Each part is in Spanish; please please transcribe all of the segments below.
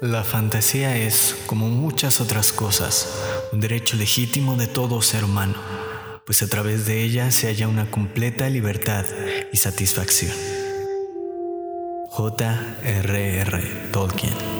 La fantasía es, como muchas otras cosas, un derecho legítimo de todo ser humano, pues a través de ella se halla una completa libertad y satisfacción. J.R.R. Tolkien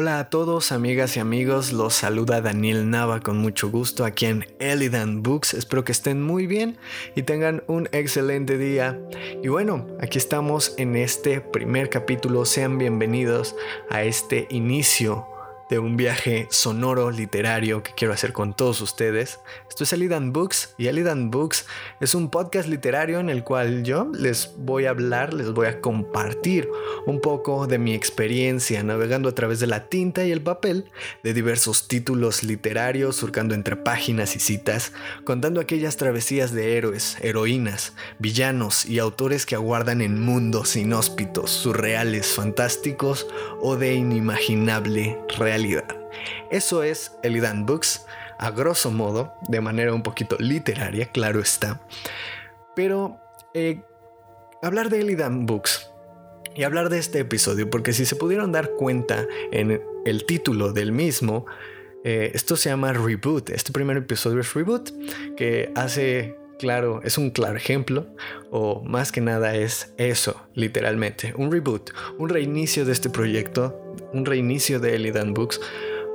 Hola a todos, amigas y amigos, los saluda Daniel Nava con mucho gusto aquí en Elidan Books. Espero que estén muy bien y tengan un excelente día. Y bueno, aquí estamos en este primer capítulo. Sean bienvenidos a este inicio de un viaje sonoro literario que quiero hacer con todos ustedes. Esto es Elidan Books y Elidan Books es un podcast literario en el cual yo les voy a hablar, les voy a compartir un poco de mi experiencia navegando a través de la tinta y el papel de diversos títulos literarios, surcando entre páginas y citas, contando aquellas travesías de héroes, heroínas, villanos y autores que aguardan en mundos inhóspitos, surreales, fantásticos o de inimaginable realidad eso es Elidan Books, a grosso modo, de manera un poquito literaria, claro está. Pero eh, hablar de Elidan Books y hablar de este episodio, porque si se pudieron dar cuenta en el título del mismo, eh, esto se llama Reboot. Este primer episodio es Reboot, que hace claro, es un claro ejemplo, o más que nada es eso, literalmente, un reboot, un reinicio de este proyecto, un reinicio de Elidan Books,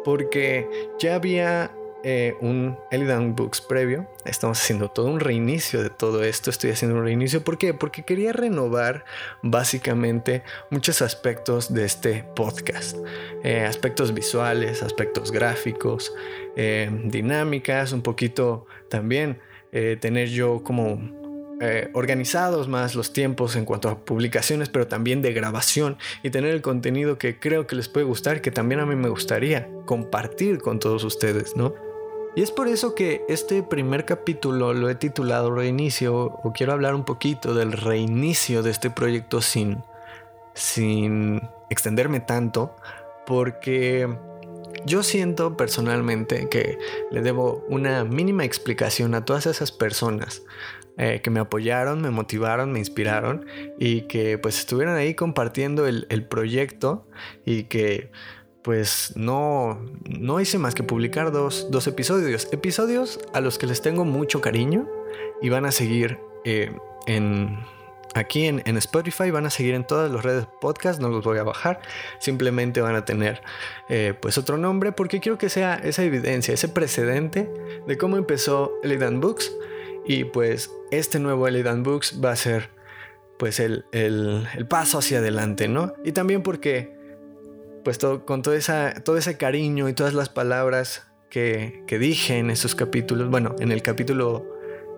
porque ya había eh, un Elidan Books previo, estamos haciendo todo un reinicio de todo esto, estoy haciendo un reinicio, ¿por qué? Porque quería renovar básicamente muchos aspectos de este podcast, eh, aspectos visuales, aspectos gráficos, eh, dinámicas, un poquito también tener yo como eh, organizados más los tiempos en cuanto a publicaciones, pero también de grabación y tener el contenido que creo que les puede gustar, que también a mí me gustaría compartir con todos ustedes, ¿no? Y es por eso que este primer capítulo lo he titulado Reinicio o quiero hablar un poquito del reinicio de este proyecto sin, sin extenderme tanto, porque yo siento personalmente que le debo una mínima explicación a todas esas personas eh, que me apoyaron, me motivaron, me inspiraron y que pues estuvieron ahí compartiendo el, proyecto y que pues no, no hice más que publicar dos, episodios. Episodios a los que les tengo mucho cariño y van a seguir eh, en aquí en, Spotify van a seguir en todas las redes podcast, no los voy a bajar, simplemente van a tener eh, pues otro nombre porque quiero que sea esa evidencia, ese precedente de cómo empezó Elidan Books y pues este nuevo Elidan Books va a ser pues el, paso hacia adelante, ¿no? Y también porque pues con todo, esa, todo ese cariño y todas las palabras que, que dije en esos capítulos, bueno, en el capítulo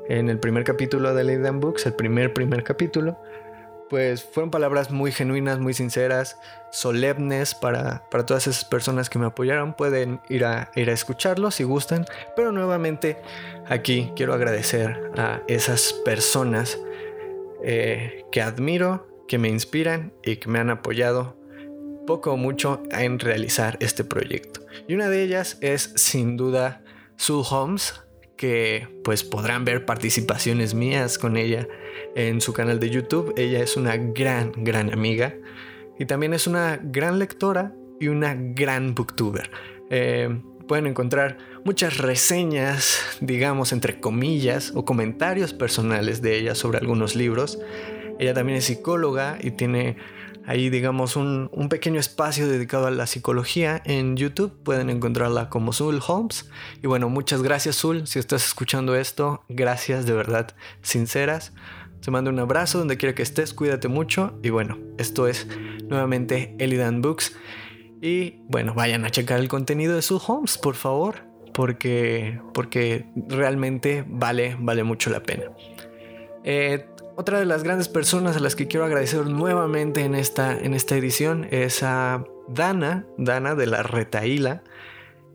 en el primer capítulo de Elidan Books, el primer primer capítulo, pues fueron palabras muy genuinas, muy sinceras, solemnes para, para todas esas personas que me apoyaron. Pueden ir a, ir a escucharlo si gustan, pero nuevamente aquí quiero agradecer a esas personas eh, que admiro, que me inspiran y que me han apoyado poco o mucho en realizar este proyecto. Y una de ellas es sin duda Sue Holmes, que pues podrán ver participaciones mías con ella en su canal de YouTube. Ella es una gran, gran amiga y también es una gran lectora y una gran booktuber. Eh, pueden encontrar muchas reseñas, digamos, entre comillas, o comentarios personales de ella sobre algunos libros. Ella también es psicóloga y tiene ahí digamos un, pequeño espacio dedicado a la psicología en YouTube. Pueden encontrarla como Zul Holmes. Y bueno, muchas gracias Zul, si estás escuchando esto, gracias de verdad, sinceras. Te mando un abrazo donde quiera que estés, cuídate mucho. Y bueno, esto es nuevamente Elidan Books. Y bueno, vayan a checar el contenido de Zul Holmes, por favor, porque, porque realmente vale, vale mucho la pena. Eh, otra de las grandes personas a las que quiero agradecer nuevamente en esta, en esta edición es a Dana, Dana de la Retaíla.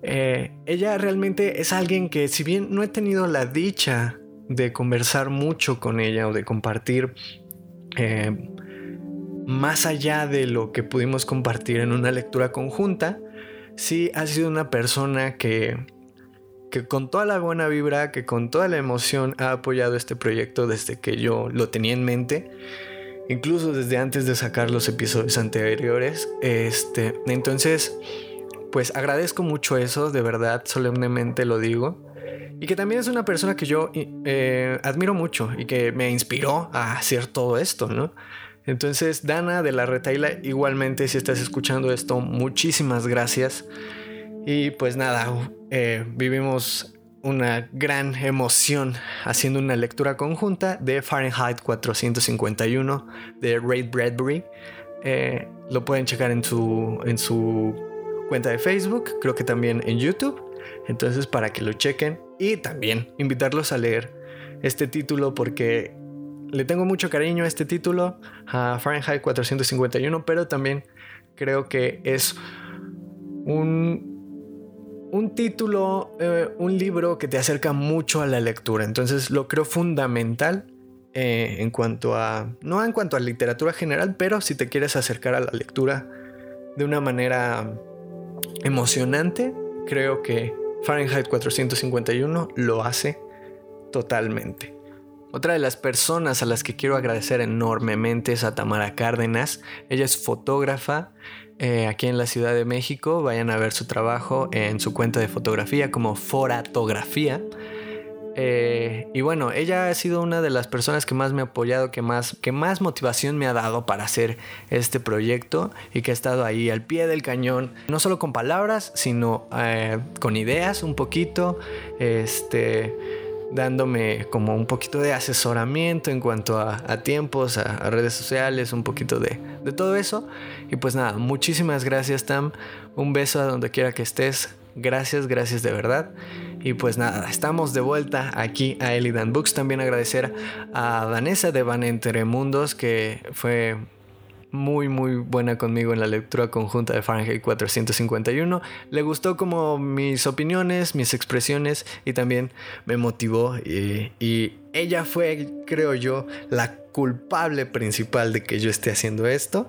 Eh, ella realmente es alguien que si bien no he tenido la dicha de conversar mucho con ella o de compartir eh, más allá de lo que pudimos compartir en una lectura conjunta, sí ha sido una persona que que con toda la buena vibra, que con toda la emoción ha apoyado este proyecto desde que yo lo tenía en mente, incluso desde antes de sacar los episodios anteriores. Este, entonces, pues agradezco mucho eso, de verdad, solemnemente lo digo. Y que también es una persona que yo eh, admiro mucho y que me inspiró a hacer todo esto, ¿no? Entonces, Dana de la Retaila, igualmente, si estás escuchando esto, muchísimas gracias. Y pues nada, eh, vivimos una gran emoción haciendo una lectura conjunta de Fahrenheit 451 de Ray Bradbury. Eh, lo pueden checar en su, en su cuenta de Facebook, creo que también en YouTube. Entonces para que lo chequen y también invitarlos a leer este título porque le tengo mucho cariño a este título, a Fahrenheit 451, pero también creo que es un un título, eh, un libro que te acerca mucho a la lectura. Entonces lo creo fundamental eh, en cuanto a, no en cuanto a literatura general, pero si te quieres acercar a la lectura de una manera emocionante, creo que Fahrenheit 451 lo hace totalmente. Otra de las personas a las que quiero agradecer enormemente es a Tamara Cárdenas. Ella es fotógrafa eh, aquí en la Ciudad de México. Vayan a ver su trabajo en su cuenta de fotografía como Foratografía. Eh, y bueno, ella ha sido una de las personas que más me ha apoyado, que más, que más motivación me ha dado para hacer este proyecto y que ha estado ahí al pie del cañón, no solo con palabras, sino eh, con ideas un poquito. Este dándome como un poquito de asesoramiento en cuanto a, tiempos, a, redes sociales, un poquito de, de, todo eso. Y pues nada, muchísimas gracias Tam, un beso a donde quiera que estés, gracias, gracias de verdad. Y pues nada, estamos de vuelta aquí a Elidan Books. También agradecer a Vanessa de Van Entre Mundos, que fue muy muy buena conmigo en la lectura conjunta de Fahrenheit 451. Le gustó como mis opiniones, mis expresiones y también me motivó y, y ella fue, creo yo, la culpable principal de que yo esté haciendo esto.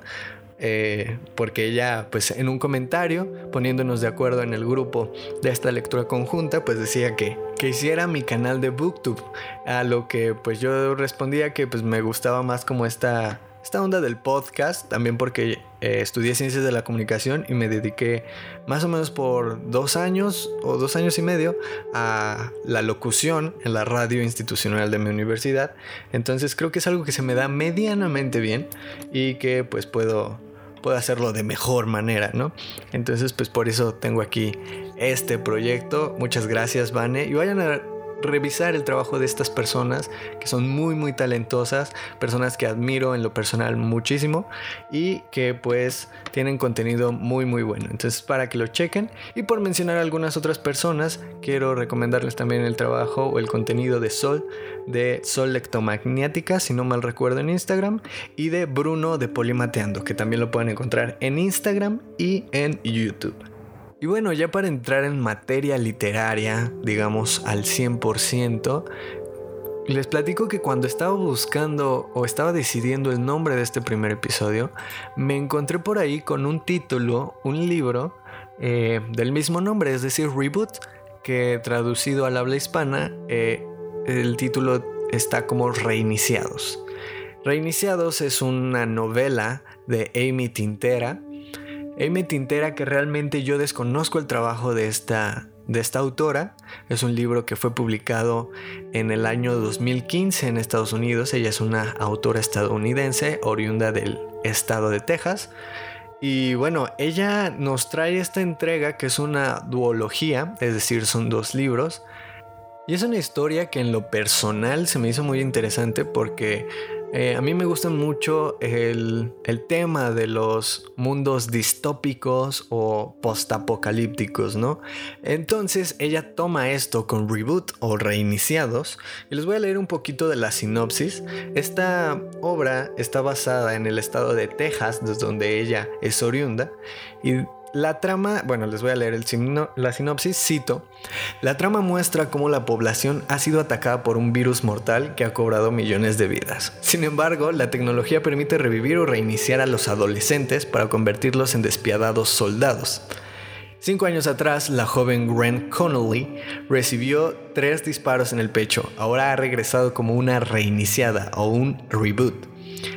Eh, porque ella, pues en un comentario, poniéndonos de acuerdo en el grupo de esta lectura conjunta, pues decía que, que hiciera mi canal de Booktube. A lo que pues yo respondía que pues me gustaba más como esta esta onda del podcast, también porque eh, estudié ciencias de la comunicación y me dediqué más o menos por dos años o dos años y medio a la locución en la radio institucional de mi universidad. Entonces creo que es algo que se me da medianamente bien y que pues puedo, puedo hacerlo de mejor manera, ¿no? Entonces pues por eso tengo aquí este proyecto. Muchas gracias, Vane. Y vayan a revisar el trabajo de estas personas que son muy muy talentosas, personas que admiro en lo personal muchísimo y que pues tienen contenido muy muy bueno. Entonces para que lo chequen y por mencionar algunas otras personas, quiero recomendarles también el trabajo o el contenido de Sol, de Sol Lectomagnética, si no mal recuerdo en Instagram, y de Bruno de Polimateando, que también lo pueden encontrar en Instagram y en YouTube. Y bueno, ya para entrar en materia literaria, digamos al 100%, les platico que cuando estaba buscando o estaba decidiendo el nombre de este primer episodio, me encontré por ahí con un título, un libro eh, del mismo nombre, es decir, Reboot, que traducido al habla hispana, eh, el título está como Reiniciados. Reiniciados es una novela de Amy Tintera, Amy Tintera, que realmente yo desconozco el trabajo de esta, de esta autora. Es un libro que fue publicado en el año 2015 en Estados Unidos. Ella es una autora estadounidense, oriunda del estado de Texas. Y bueno, ella nos trae esta entrega que es una duología, es decir, son dos libros. Y es una historia que en lo personal se me hizo muy interesante porque eh, a mí me gusta mucho el, tema de los mundos distópicos o postapocalípticos, ¿no? Entonces ella toma esto con reboot o reiniciados y les voy a leer un poquito de la sinopsis. Esta obra está basada en el estado de Texas, desde donde ella es oriunda, y la trama, bueno, les voy a leer el la sinopsis, cito, la trama muestra cómo la población ha sido atacada por un virus mortal que ha cobrado millones de vidas. Sin embargo, la tecnología permite revivir o reiniciar a los adolescentes para convertirlos en despiadados soldados. Cinco años atrás, la joven Gwen Connolly recibió tres disparos en el pecho. Ahora ha regresado como una reiniciada o un reboot.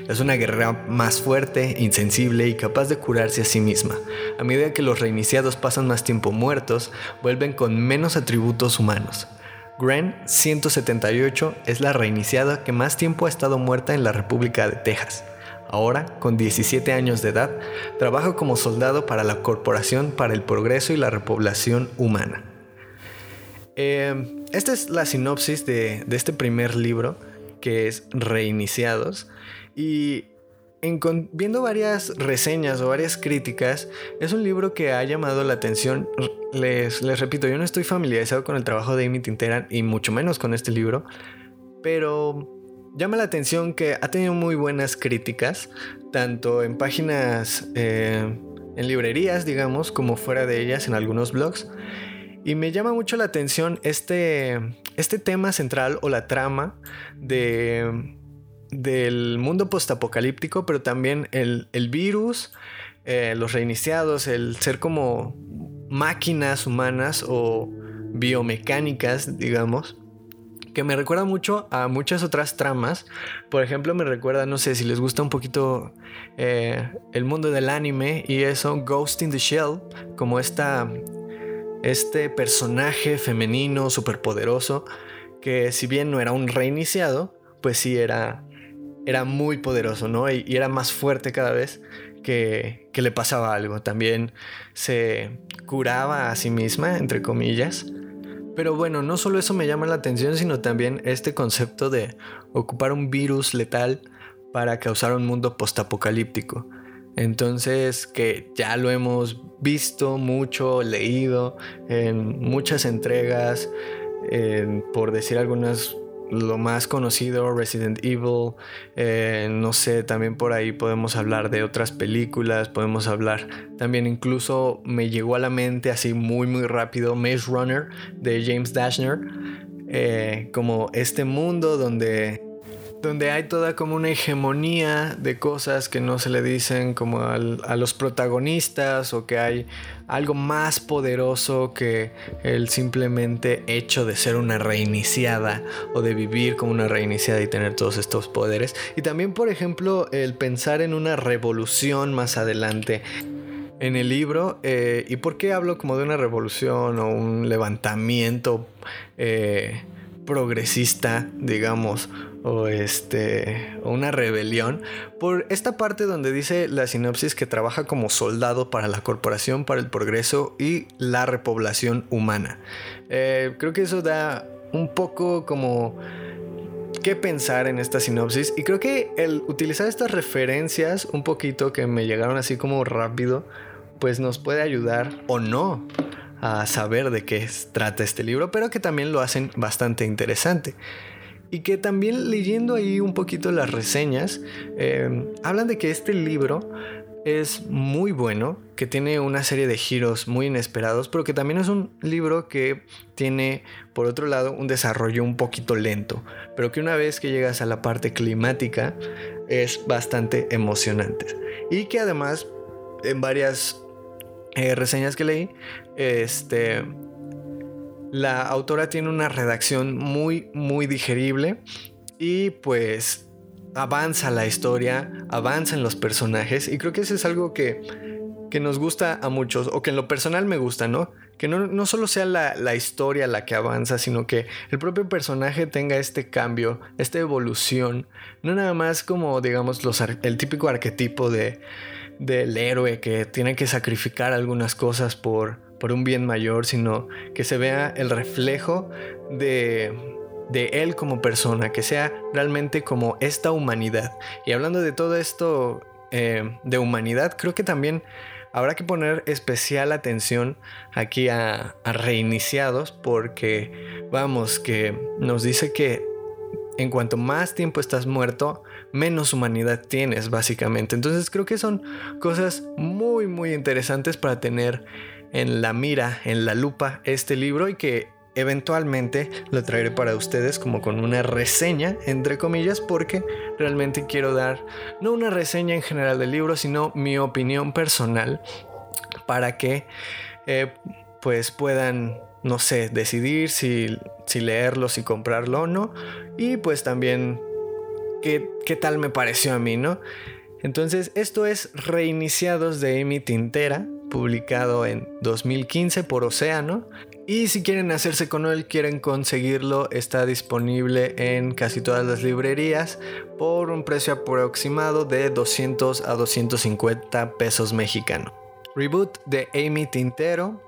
Es una guerrera más fuerte, insensible y capaz de curarse a sí misma. A medida que los reiniciados pasan más tiempo muertos, vuelven con menos atributos humanos. Gwen 178 es la reiniciada que más tiempo ha estado muerta en la República de Texas. Ahora, con 17 años de edad, trabaja como soldado para la Corporación para el Progreso y la Repoblación Humana. Eh, esta es la sinopsis de, este primer libro, que es Reiniciados. Y viendo varias reseñas o varias críticas, es un libro que ha llamado la atención. Les, les repito, yo no estoy familiarizado con el trabajo de Amy Tintera y mucho menos con este libro, pero llama la atención que ha tenido muy buenas críticas, tanto en páginas, eh, en librerías, digamos, como fuera de ellas, en algunos blogs. Y me llama mucho la atención este, este tema central o la trama de, del mundo postapocalíptico, pero también el, virus, eh, los reiniciados, el ser como máquinas humanas o biomecánicas, digamos que me recuerda mucho a muchas otras tramas. Por ejemplo, me recuerda, no sé si les gusta un poquito eh, el mundo del anime y eso, Ghost in the Shell, como esta, este personaje femenino superpoderoso que si bien no era un reiniciado, pues sí era, era muy poderoso, ¿no? Y, era más fuerte cada vez que, que le pasaba algo. También se curaba a sí misma, entre comillas. Pero bueno, no solo eso me llama la atención, sino también este concepto de ocupar un virus letal para causar un mundo postapocalíptico. Entonces, que ya lo hemos visto mucho, leído en muchas entregas, por decir algunas lo más conocido, Resident Evil, eh, no sé, también por ahí podemos hablar de otras películas, podemos hablar también incluso me llegó a la mente así muy muy rápido Maze Runner de James Dashner, eh, como este mundo donde donde hay toda como una hegemonía de cosas que no se le dicen como a los protagonistas o que hay algo más poderoso que el simplemente hecho de ser una reiniciada o de vivir como una reiniciada y tener todos estos poderes. Y también, por ejemplo, el pensar en una revolución más adelante en el libro. Eh, ¿Y por qué hablo como de una revolución o un levantamiento eh, progresista, digamos? o este o una rebelión por esta parte donde dice la sinopsis que trabaja como soldado para la corporación para el progreso y la repoblación humana eh, creo que eso da un poco como qué pensar en esta sinopsis y creo que el utilizar estas referencias un poquito que me llegaron así como rápido pues nos puede ayudar o no a saber de qué trata este libro pero que también lo hacen bastante interesante y que también leyendo ahí un poquito las reseñas, eh, hablan de que este libro es muy bueno, que tiene una serie de giros muy inesperados, pero que también es un libro que tiene, por otro lado, un desarrollo un poquito lento, pero que una vez que llegas a la parte climática es bastante emocionante. Y que además, en varias eh, reseñas que leí, este, la autora tiene una redacción muy, muy digerible y pues avanza la historia, avanza en los personajes y creo que eso es algo que, que nos gusta a muchos o que en lo personal me gusta, ¿no? Que no, no solo sea la, la, historia la que avanza, sino que el propio personaje tenga este cambio, esta evolución, no nada más como digamos los, el típico arquetipo de, del héroe que tiene que sacrificar algunas cosas por, por un bien mayor, sino que se vea el reflejo de, de él como persona, que sea realmente como esta humanidad. Y hablando de todo esto eh, de humanidad, creo que también habrá que poner especial atención aquí a, a reiniciados, porque vamos, que nos dice que en cuanto más tiempo estás muerto, menos humanidad tienes, básicamente. Entonces creo que son cosas muy, muy interesantes para tener en la mira, en la lupa, este libro y que eventualmente lo traeré para ustedes como con una reseña, entre comillas, porque realmente quiero dar no una reseña en general del libro, sino mi opinión personal para que eh, pues puedan, no sé, decidir si, si leerlo, si comprarlo o no. Y pues también qué, qué tal me pareció a mí, ¿no? Entonces, esto es Reiniciados de Amy Tintera, publicado en 2015 por Océano. Y si quieren hacerse con él, quieren conseguirlo, está disponible en casi todas las librerías por un precio aproximado de 200 a 250 pesos mexicanos. Reboot de Amy Tintero.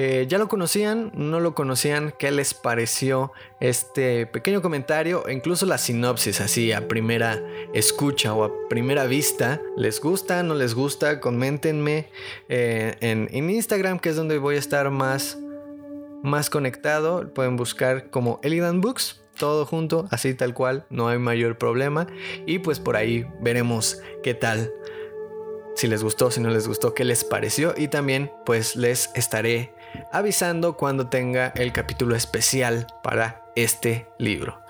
Eh, ¿Ya lo conocían? ¿No lo conocían? ¿Qué les pareció este pequeño comentario? E incluso la sinopsis, así a primera escucha o a primera vista. ¿Les gusta? ¿No les gusta? Coméntenme eh, en, en Instagram, que es donde voy a estar más más conectado, pueden buscar como Elidan Books, todo junto, así tal cual, no hay mayor problema. Y pues por ahí veremos qué tal, si les gustó, si no les gustó, qué les pareció. Y también pues les estaré avisando cuando tenga el capítulo especial para este libro.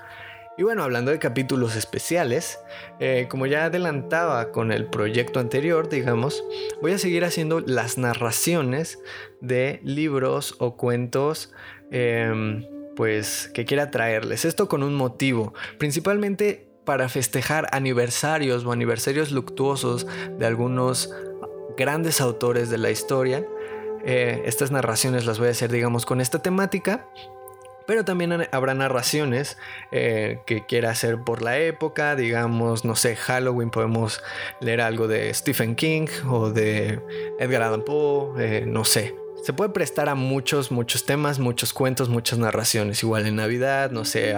Y bueno, hablando de capítulos especiales, eh, como ya adelantaba con el proyecto anterior, digamos, voy a seguir haciendo las narraciones de libros o cuentos. Em, pues que quiera traerles. Esto con un motivo, principalmente para festejar aniversarios o aniversarios luctuosos de algunos grandes autores de la historia. Eh, estas narraciones las voy a hacer, digamos, con esta temática pero también habrá narraciones eh, que quiera hacer por la época, digamos, no sé, Halloween podemos leer algo de Stephen King o de Edgar Allan Poe, eh, no sé. Se puede prestar a muchos, muchos temas, muchos cuentos, muchas narraciones. Igual en Navidad, no sé,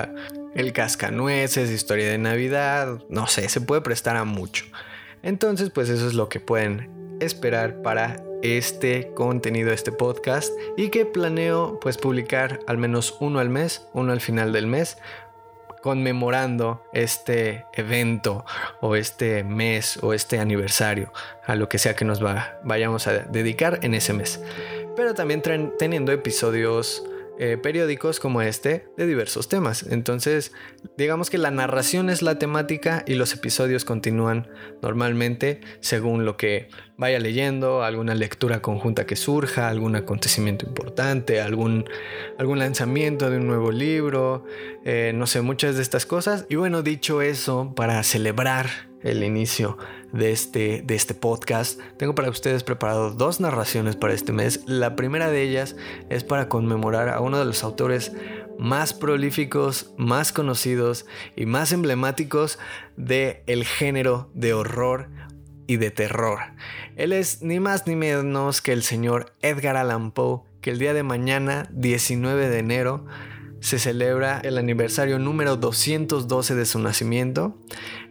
el cascanueces, historia de Navidad, no sé, se puede prestar a mucho. Entonces, pues eso es lo que pueden esperar para este contenido, este podcast y que planeo pues publicar al menos uno al mes, uno al final del mes conmemorando este evento o este mes o este aniversario a lo que sea que nos vayamos a dedicar en ese mes. Pero también teniendo episodios eh, periódicos como este de diversos temas. Entonces, digamos que la narración es la temática y los episodios continúan normalmente según lo que vaya leyendo, alguna lectura conjunta que surja, algún acontecimiento importante, algún, algún lanzamiento de un nuevo libro, eh, no sé, muchas de estas cosas. Y bueno, dicho eso, para celebrar el inicio de este, de este podcast. Tengo para ustedes preparado dos narraciones para este mes. La primera de ellas es para conmemorar a uno de los autores más prolíficos, más conocidos y más emblemáticos del el género de horror y de terror. Él es ni más ni menos que el señor Edgar Allan Poe, que el día de mañana, 19 de enero, se celebra el aniversario número 212 de su nacimiento.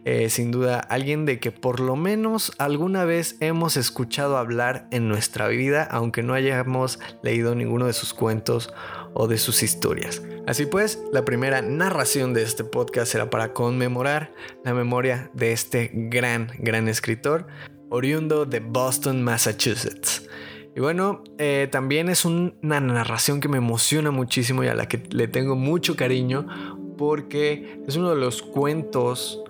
Eh, sin duda, alguien de que por lo menos alguna vez hemos escuchado hablar en nuestra vida, aunque no hayamos leído ninguno de sus cuentos o de sus historias. Así pues, la primera narración de este podcast será para conmemorar la memoria de este gran, gran escritor, oriundo de Boston, Massachusetts. Y bueno, eh, también es una narración que me emociona muchísimo y a la que le tengo mucho cariño porque es uno de los cuentos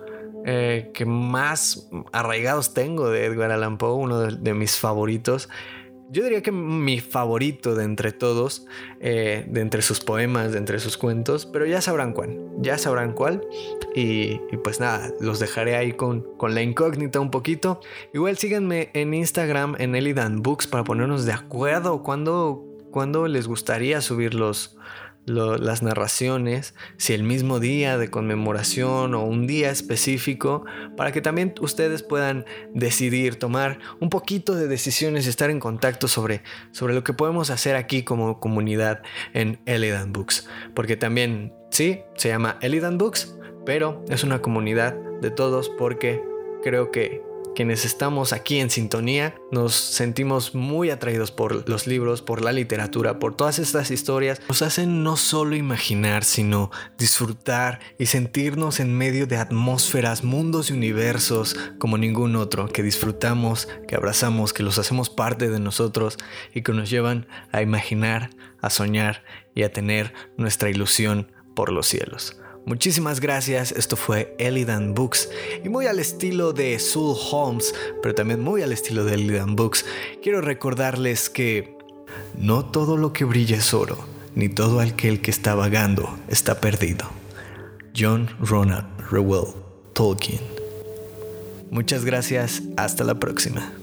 eh, que más arraigados tengo de Edgar Allan Poe, uno de mis favoritos. Yo diría que mi favorito de entre todos, eh, de entre sus poemas, de entre sus cuentos, pero ya sabrán cuál, ya sabrán cuál. Y, pues nada, los dejaré ahí con, con, la incógnita un poquito. Igual síganme en Instagram, en Elidan Books, para ponernos de acuerdo cuando, cuando les gustaría subir los, las narraciones, si el mismo día de conmemoración o un día específico, para que también ustedes puedan decidir, tomar un poquito de decisiones y estar en contacto sobre, sobre lo que podemos hacer aquí como comunidad en Elidan Books. Porque también, sí, se llama Elidan Books, pero es una comunidad de todos porque creo que quienes estamos aquí en sintonía nos sentimos muy atraídos por los libros, por la literatura, por todas estas historias. Nos hacen no solo imaginar, sino disfrutar y sentirnos en medio de atmósferas, mundos y universos como ningún otro, que disfrutamos, que abrazamos, que los hacemos parte de nosotros y que nos llevan a imaginar, a soñar y a tener nuestra ilusión por los cielos. Muchísimas gracias, esto fue Elidan Books y muy al estilo de Soul Holmes, pero también muy al estilo de Elidan Books, quiero recordarles que No todo lo que brilla es oro, ni todo aquel que está vagando está perdido. John Ronald Reuel Tolkien. Muchas gracias, hasta la próxima.